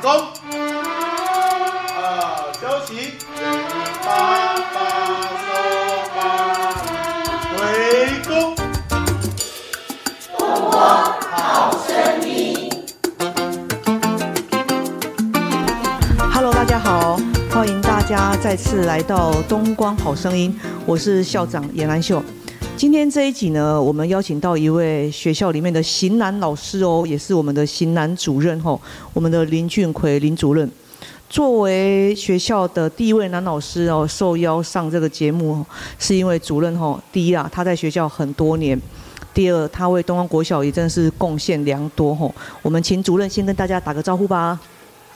长弓。啊，休息。八八收八，回弓。中国好声音。Hello，大家好，欢迎大家再次来到东光好声音，我是校长严兰秀。今天这一集呢，我们邀请到一位学校里面的型男老师哦，也是我们的型男主任吼，我们的林俊奎林主任。作为学校的第一位男老师哦，受邀上这个节目，是因为主任吼，第一啊，他在学校很多年；第二，他为东方国小也真的是贡献良多吼。我们请主任先跟大家打个招呼吧。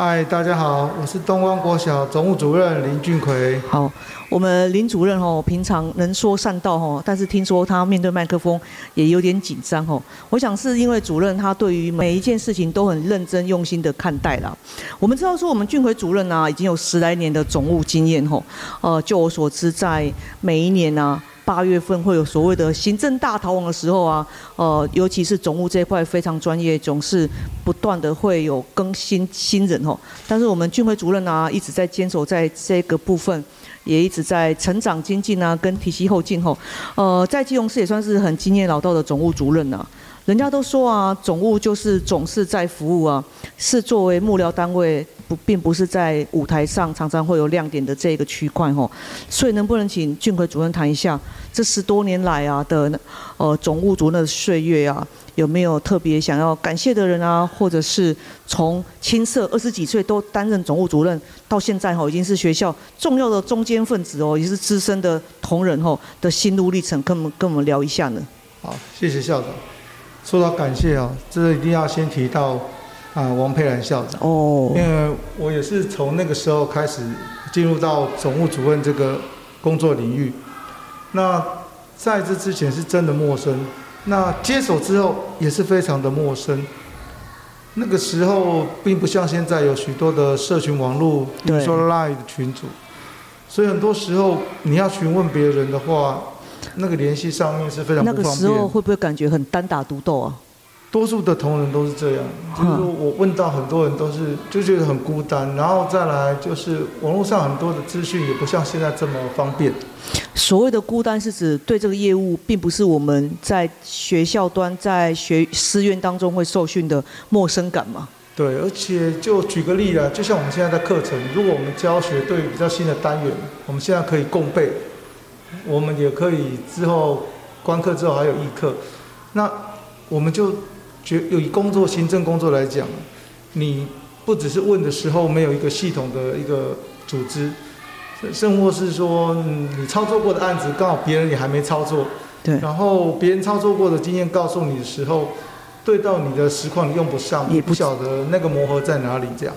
嗨，大家好，我是东光国小总务主任林俊奎。好，我们林主任哦，平常能说善道哦，但是听说他面对麦克风也有点紧张哦。我想是因为主任他对于每一件事情都很认真用心的看待啦。我们知道说我们俊奎主任呢，已经有十来年的总务经验吼。呃，就我所知，在每一年呢。八月份会有所谓的行政大逃亡的时候啊，呃，尤其是总务这一块非常专业，总是不断的会有更新新人哦。但是我们俊辉主任啊，一直在坚守在这个部分，也一直在成长精进啊，跟体系后进吼。呃，在基隆市也算是很经验老道的总务主任了。人家都说啊，总务就是总是在服务啊，是作为幕僚单位。不，并不是在舞台上常常会有亮点的这个区块吼，所以能不能请俊奎主任谈一下这十多年来啊的呃总务主任的岁月啊，有没有特别想要感谢的人啊，或者是从青涩二十几岁都担任总务主任，到现在吼已经是学校重要的中坚分子哦，也是资深的同仁吼的心路历程，跟我们跟我们聊一下呢？好，谢谢校长。说到感谢啊，这一定要先提到。啊，王佩兰校长哦，因为我也是从那个时候开始进入到总务主任这个工作领域。那在这之前是真的陌生，那接手之后也是非常的陌生。那个时候并不像现在有许多的社群网络，比如说 Line 的群组，所以很多时候你要询问别人的话，那个联系上面是非常。那个时候会不会感觉很单打独斗啊？多数的同仁都是这样，就是我问到很多人都是就觉得很孤单，然后再来就是网络上很多的资讯也不像现在这么方便。所谓的孤单是指对这个业务，并不是我们在学校端在学师院当中会受训的陌生感嘛？对，而且就举个例啊，就像我们现在的课程，如果我们教学对比较新的单元，我们现在可以共备，我们也可以之后观课之后还有议课，那我们就。觉有以工作行政工作来讲，你不只是问的时候没有一个系统的一个组织，甚或是说你操作过的案子刚好别人也还没操作，对，然后别人操作过的经验告诉你的时候，对到你的实况你用不上，也不晓得那个磨合在哪里这样。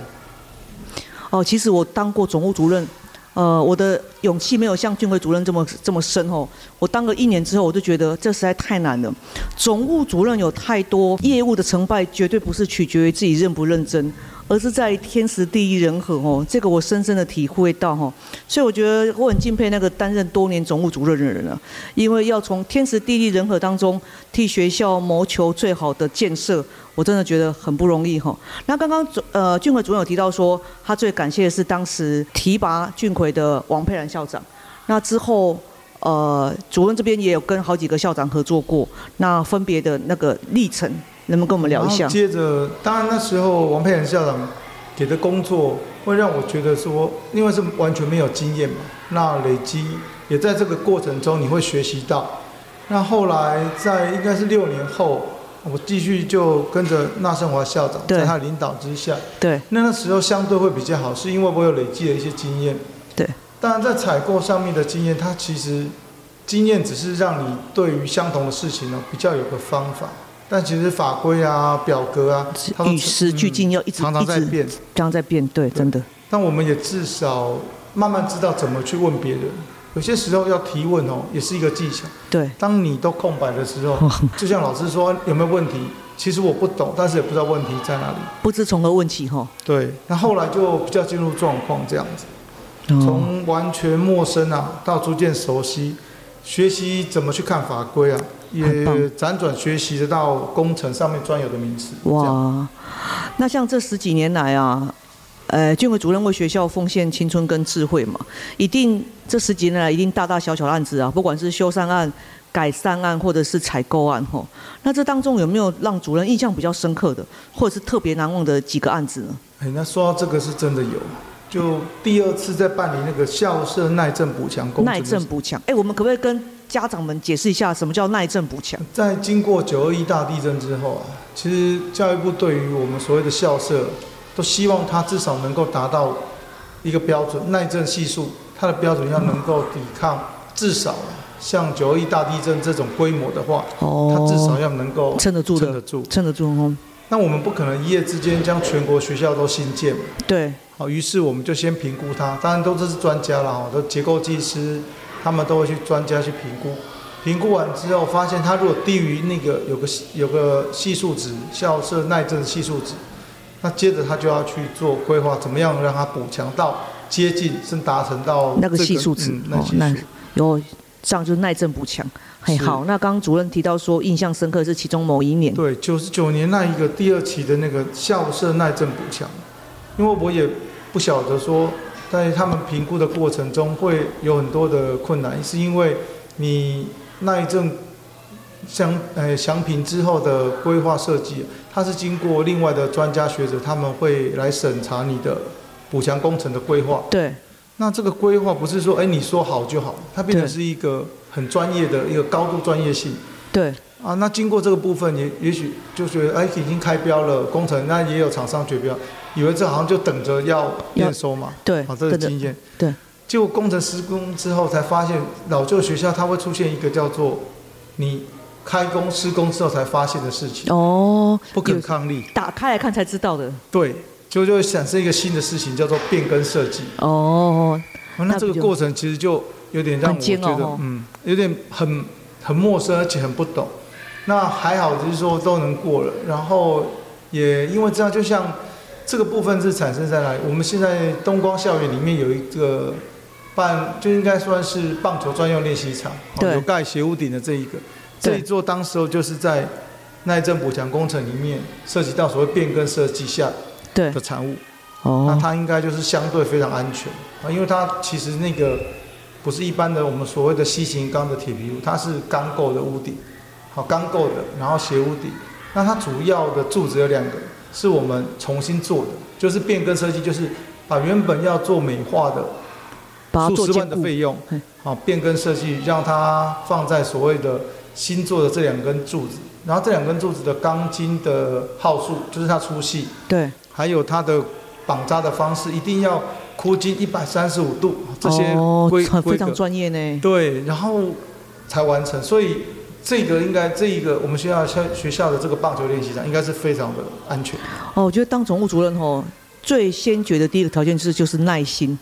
哦，其实我当过总务主任。呃，我的勇气没有像俊辉主任这么这么深哦。我当了一年之后，我就觉得这实在太难了。总务主任有太多业务的成败，绝对不是取决于自己认不认真。而是在天时地利人和哦，这个我深深的体会到哈，所以我觉得我很敬佩那个担任多年总务主任的人啊，因为要从天时地利人和当中替学校谋求最好的建设，我真的觉得很不容易哈。那刚刚呃俊奎主任有提到说，他最感谢的是当时提拔俊奎的王佩兰校长，那之后呃主任这边也有跟好几个校长合作过，那分别的那个历程。能不能跟我们聊一下？接着，当然那时候王佩仁校长给的工作，会让我觉得说，因为是完全没有经验嘛，那累积也在这个过程中你会学习到。那后来在应该是六年后，我继续就跟着纳胜华校长，在他领导之下，对，那那时候相对会比较好，是因为我有累积了一些经验。对，当然在采购上面的经验，它其实经验只是让你对于相同的事情呢，比较有个方法。但其实法规啊、表格啊，与时俱进，要一直常常在变，常在变，对，真的。但我们也至少慢慢知道怎么去问别人。有些时候要提问哦，也是一个技巧。对。当你都空白的时候，就像老师说有没有问题，其实我不懂，但是也不知道问题在哪里，不知从何问起哈。对。那后来就比较进入状况这样子，从完全陌生啊，到逐渐熟悉，学习怎么去看法规啊。也辗转学习得到工程上面专有的名词。哇，那像这十几年来啊，呃，俊伟主任为学校奉献青春跟智慧嘛，一定这十几年来一定大大小小的案子啊，不管是修缮案、改善案或者是采购案吼，那这当中有没有让主任印象比较深刻的，或者是特别难忘的几个案子呢？哎，那说到这个是真的有，就第二次在办理那个校舍耐震补强工程。耐震补强，哎，我们可不可以跟家长们解释一下什么叫耐震补强？在经过九二一大地震之后啊，其实教育部对于我们所谓的校舍。都希望它至少能够达到一个标准，耐震系数，它的标准要能够抵抗至少像九二一大地震这种规模的话，哦它至少要能够撑得住撑得住，撑得住哦。那我们不可能一夜之间将全国学校都新建，对。好，于是我们就先评估它，当然都这是专家了哈，都结构技师，他们都会去专家去评估，评估完之后发现它如果低于那个有个有个系数值，校舍耐震系数值。那接着他就要去做规划，怎么样让它补强到接近，甚至达成到那个系数值哦，那有这样就是耐震补强。很好，那刚刚主任提到说印象深刻是其中某一年，对，九十九年那一个第二期的那个校舍耐震补强，因为我也不晓得说在他们评估的过程中会有很多的困难，是因为你那一阵。详呃详评之后的规划设计，它是经过另外的专家学者，他们会来审查你的补强工程的规划。对。那这个规划不是说，哎，你说好就好，它变成是一个很专业的一个高度专业性。对。啊，那经过这个部分，也也许就觉得，哎，已经开标了工程，那也有厂商决标，以为这好像就等着要验收嘛。对。好，这是经验。对。结果工程施工之后，才发现老旧学校它会出现一个叫做你。开工施工之后才发现的事情哦，不可抗力，打开来看才知道的。对，就就会产生一个新的事情，叫做变更设计。哦，那这个过程其实就有点让我觉得，嗯，有点很很陌生，而且很不懂。那还好，就是说都能过了。然后也因为这样，就像这个部分是产生在哪里？我们现在东光校园里面有一个办，就应该算是棒球专用练习场，有盖斜屋顶的这一个。这一座当时候就是在耐震补强工程里面涉及到所谓变更设计下的产物，哦，那它应该就是相对非常安全啊，因为它其实那个不是一般的我们所谓的 C 型钢的铁皮屋，它是钢构的屋顶，好钢构的，然后斜屋顶，那它主要的柱子有两个，是我们重新做的，就是变更设计，就是把原本要做美化的数十万的费用，好变更设计，让它放在所谓的。新做的这两根柱子，然后这两根柱子的钢筋的号数，就是它粗细，对，还有它的绑扎的方式，一定要箍筋一百三十五度，这些规规非常专业呢。对，然后才完成，所以这个应该这一个我们学校校学校的这个棒球练习场应该是非常的安全。哦，我觉得当总务主任哦，最先决的第一个条件就是就是耐心，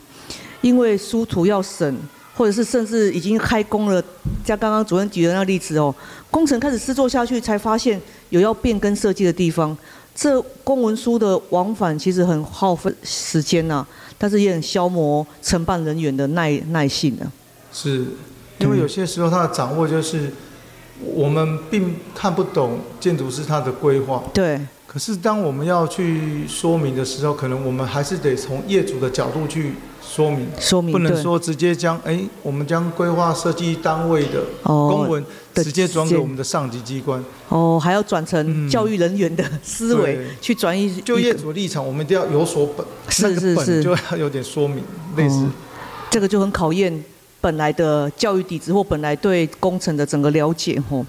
因为书图要审。或者是甚至已经开工了，像刚刚主任举的那个例子哦，工程开始施作下去，才发现有要变更设计的地方。这公文书的往返其实很耗费时间呐，但是也很消磨承办人员的耐耐性呢。是，因为有些时候他的掌握就是我们并看不懂建筑师他的规划。对。可是当我们要去说明的时候，可能我们还是得从业主的角度去。说明，说明不能说直接将哎，我们将规划设计单位的公文直接转给我们的上级机关。哦，还要转成教育人员的思维去转移。就业主立场，我们一定要有所本，是是是，就要有点说明，类似。这个就很考验。本来的教育底子或本来对工程的整个了解吼，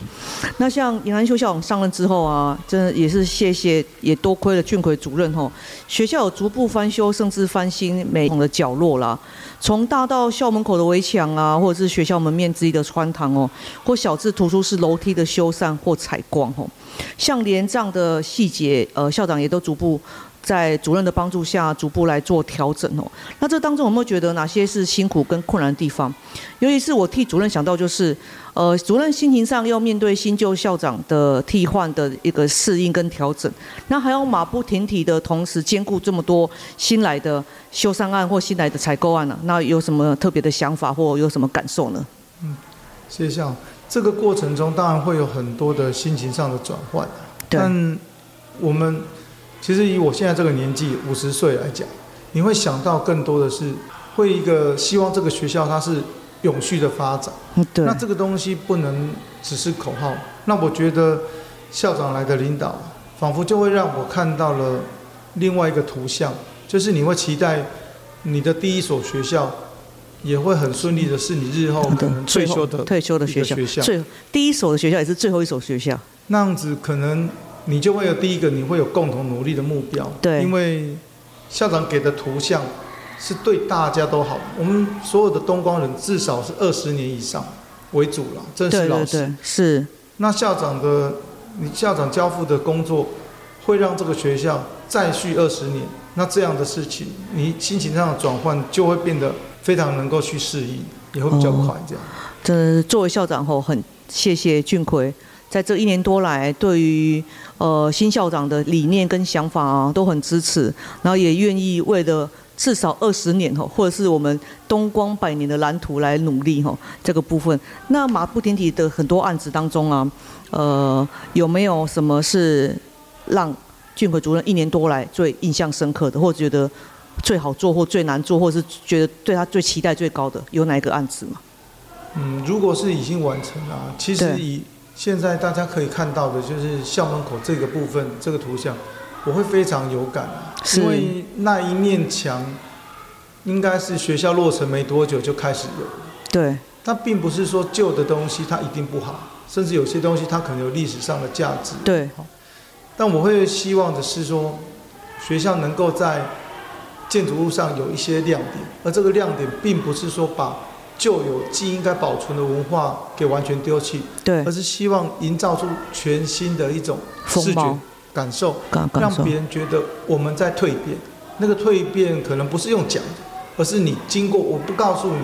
那像尹安修校长上任之后啊，真的也是谢谢，也多亏了俊奎主任吼，学校有逐步翻修甚至翻新每同的角落啦，从大到校门口的围墙啊，或者是学校门面之一的穿堂哦，或小至图书室楼梯的修缮或采光吼，像连这样的细节，呃，校长也都逐步。在主任的帮助下，逐步来做调整哦。那这当中有没有觉得哪些是辛苦跟困难的地方？尤其是我替主任想到，就是呃，主任心情上要面对新旧校长的替换的一个适应跟调整，那还要马不停蹄的同时兼顾这么多新来的修缮案或新来的采购案呢？那有什么特别的想法或有什么感受呢？嗯，谢谢校这个过程中当然会有很多的心情上的转换，但我们。其实以我现在这个年纪，五十岁来讲，你会想到更多的是会一个希望这个学校它是永续的发展。对。那这个东西不能只是口号。那我觉得校长来的领导，仿佛就会让我看到了另外一个图像，就是你会期待你的第一所学校。也会很顺利的是，你日后可能退休的退休的学校，最第一所的学校也是最后一所学校。那样子可能你就会有第一个，你会有共同努力的目标。对，因为校长给的图像是对大家都好。我们所有的东光人至少是二十年以上为主了，这是老师是。那校长的你校长交付的工作会让这个学校再续二十年，那这样的事情，你心情上的转换就会变得。非常能够去适应，也会比较快。这样，真的作为校长后，很谢谢俊奎，在这一年多来，对于呃新校长的理念跟想法啊，都很支持，然后也愿意为了至少二十年吼，或者是我们东光百年的蓝图来努力吼。这个部分，那马不停蹄的很多案子当中啊，呃，有没有什么是让俊奎主任一年多来最印象深刻的，或觉得？最好做或最难做，或是觉得对他最期待最高的，有哪一个案子吗？嗯，如果是已经完成了，其实以现在大家可以看到的，就是校门口这个部分这个图像，我会非常有感，因为那一面墙应该是学校落成没多久就开始有。对。它并不是说旧的东西它一定不好，甚至有些东西它可能有历史上的价值。对。但我会希望的是说，学校能够在建筑物上有一些亮点，而这个亮点并不是说把旧有既应该保存的文化给完全丢弃，对，而是希望营造出全新的一种视觉感受，让别人觉得我们在蜕变。那个蜕变可能不是用讲的，而是你经过，我不告诉你，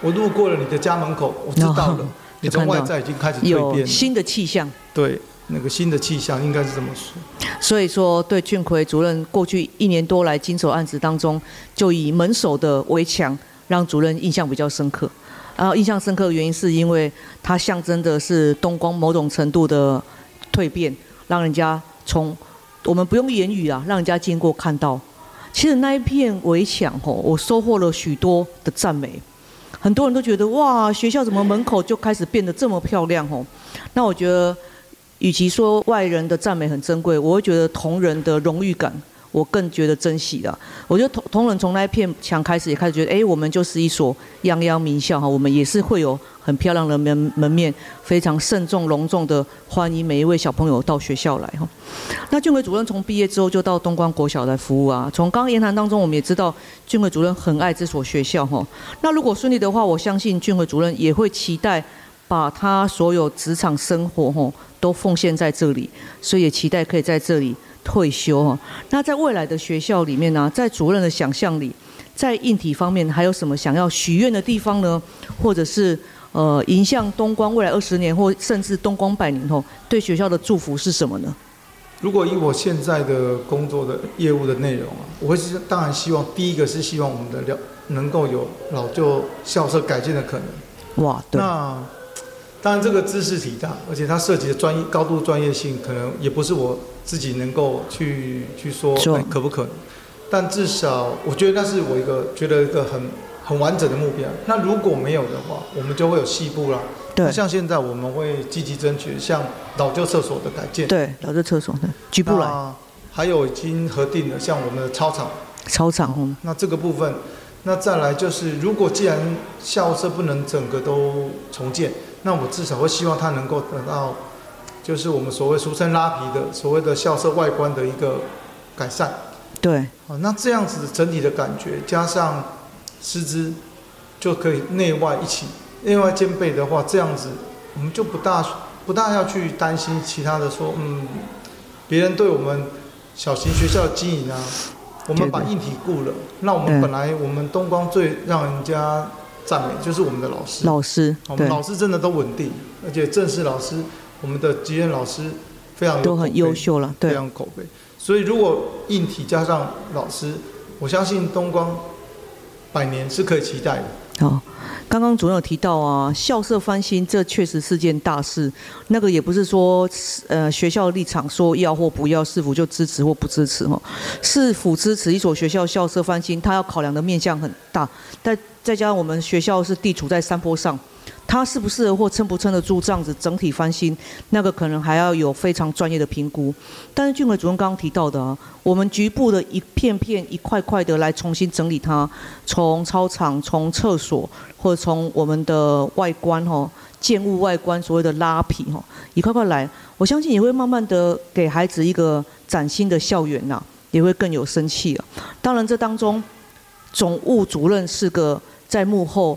我路过了你的家门口，我知道了，你从外在已经开始蜕变，新的气象，对。那个新的气象应该是这么说，所以说对俊奎主任过去一年多来经手案子当中，就以门首的围墙让主任印象比较深刻。然后印象深刻的原因是因为它象征的是东光某种程度的蜕变，让人家从我们不用言语啊，让人家经过看到。其实那一片围墙吼，我收获了许多的赞美，很多人都觉得哇，学校怎么门口就开始变得这么漂亮吼？那我觉得。与其说外人的赞美很珍贵，我会觉得同仁的荣誉感，我更觉得珍惜的。我觉得同同仁从那一片墙开始，也开始觉得，哎，我们就是一所泱泱名校哈，我们也是会有很漂亮的门门面，非常慎重隆重的欢迎每一位小朋友到学校来哈。那俊伟主任从毕业之后就到东关国小来服务啊。从刚刚言谈当中，我们也知道俊伟主任很爱这所学校哈。那如果顺利的话，我相信俊伟主任也会期待把他所有职场生活哈。都奉献在这里，所以也期待可以在这里退休哈。那在未来的学校里面呢，在主任的想象里，在硬体方面还有什么想要许愿的地方呢？或者是呃，迎向东光未来二十年，或甚至东光百年后，对学校的祝福是什么呢？如果以我现在的工作的业务的内容啊，我会是当然希望第一个是希望我们的了能够有老旧校舍改建的可能。哇，对。那当然，这个知识体大，而且它涉及的专业高度专业性，可能也不是我自己能够去去说可不可能。但至少，我觉得那是我一个觉得一个很很完整的目标。那如果没有的话，我们就会有细部啦。对。像现在我们会积极争取，像老旧厕所的改建。对，老旧厕所的局部来。还有已经核定的，像我们的操场。操场。那这个部分，那再来就是，如果既然校舍不能整个都重建。那我至少会希望它能够得到，就是我们所谓俗称拉皮的所谓的校舍外观的一个改善。对。好，那这样子整体的感觉加上师资，就可以内外一起内外兼备的话，这样子我们就不大不大要去担心其他的说，嗯，别人对我们小型学校的经营啊，我们把硬体顾了，那我们本来我们东光最让人家。赞美就是我们的老师，老师，我们老师真的都稳定，而且正式老师，我们的吉院老师非常都很优秀了，对，非常口碑。所以如果硬体加上老师，我相信东光百年是可以期待的。好。刚刚主任有提到啊，校舍翻新，这确实是件大事。那个也不是说，呃，学校立场说要或不要，是否就支持或不支持哈？是否支持一所学校校舍翻新，它要考量的面向很大。但再加上我们学校是地处在山坡上。它适不适合或撑不撑得住这样子整体翻新，那个可能还要有非常专业的评估。但是俊伟主任刚刚提到的啊，我们局部的一片片、一块块的来重新整理它，从操场、从厕所或者从我们的外观哈，建物外观所谓的拉皮哈，一块块来，我相信也会慢慢的给孩子一个崭新的校园呐，也会更有生气啊。当然这当中，总务主任是个在幕后。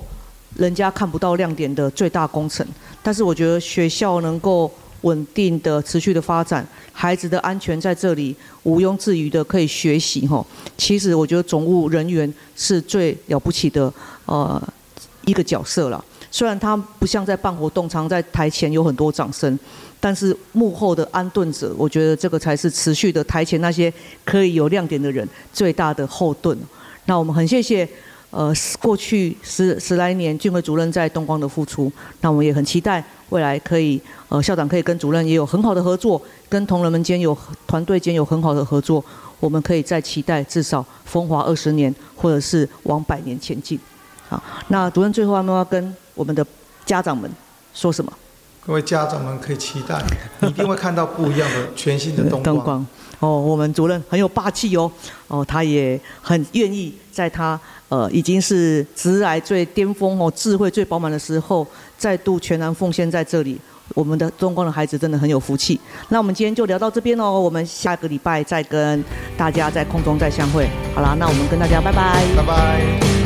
人家看不到亮点的最大工程，但是我觉得学校能够稳定的、持续的发展，孩子的安全在这里毋庸置疑的可以学习哈。其实我觉得总务人员是最了不起的呃一个角色了。虽然他不像在办活动，常在台前有很多掌声，但是幕后的安顿者，我觉得这个才是持续的台前那些可以有亮点的人最大的后盾。那我们很谢谢。呃，过去十十来年，俊辉主任在东光的付出，那我们也很期待未来可以，呃，校长可以跟主任也有很好的合作，跟同仁们间有团队间有很好的合作，我们可以再期待至少风华二十年，或者是往百年前进。好，那主任最后要不要跟我们的家长们说什么？各位家长们可以期待，一定会看到不一样的全新的 灯光。哦，我们主任很有霸气哦，哦，他也很愿意在他呃已经是直来最巅峰哦，智慧最饱满的时候，再度全然奉献在这里。我们的中光的孩子真的很有福气。那我们今天就聊到这边哦，我们下个礼拜再跟大家在空中再相会。好啦，那我们跟大家拜拜，拜拜。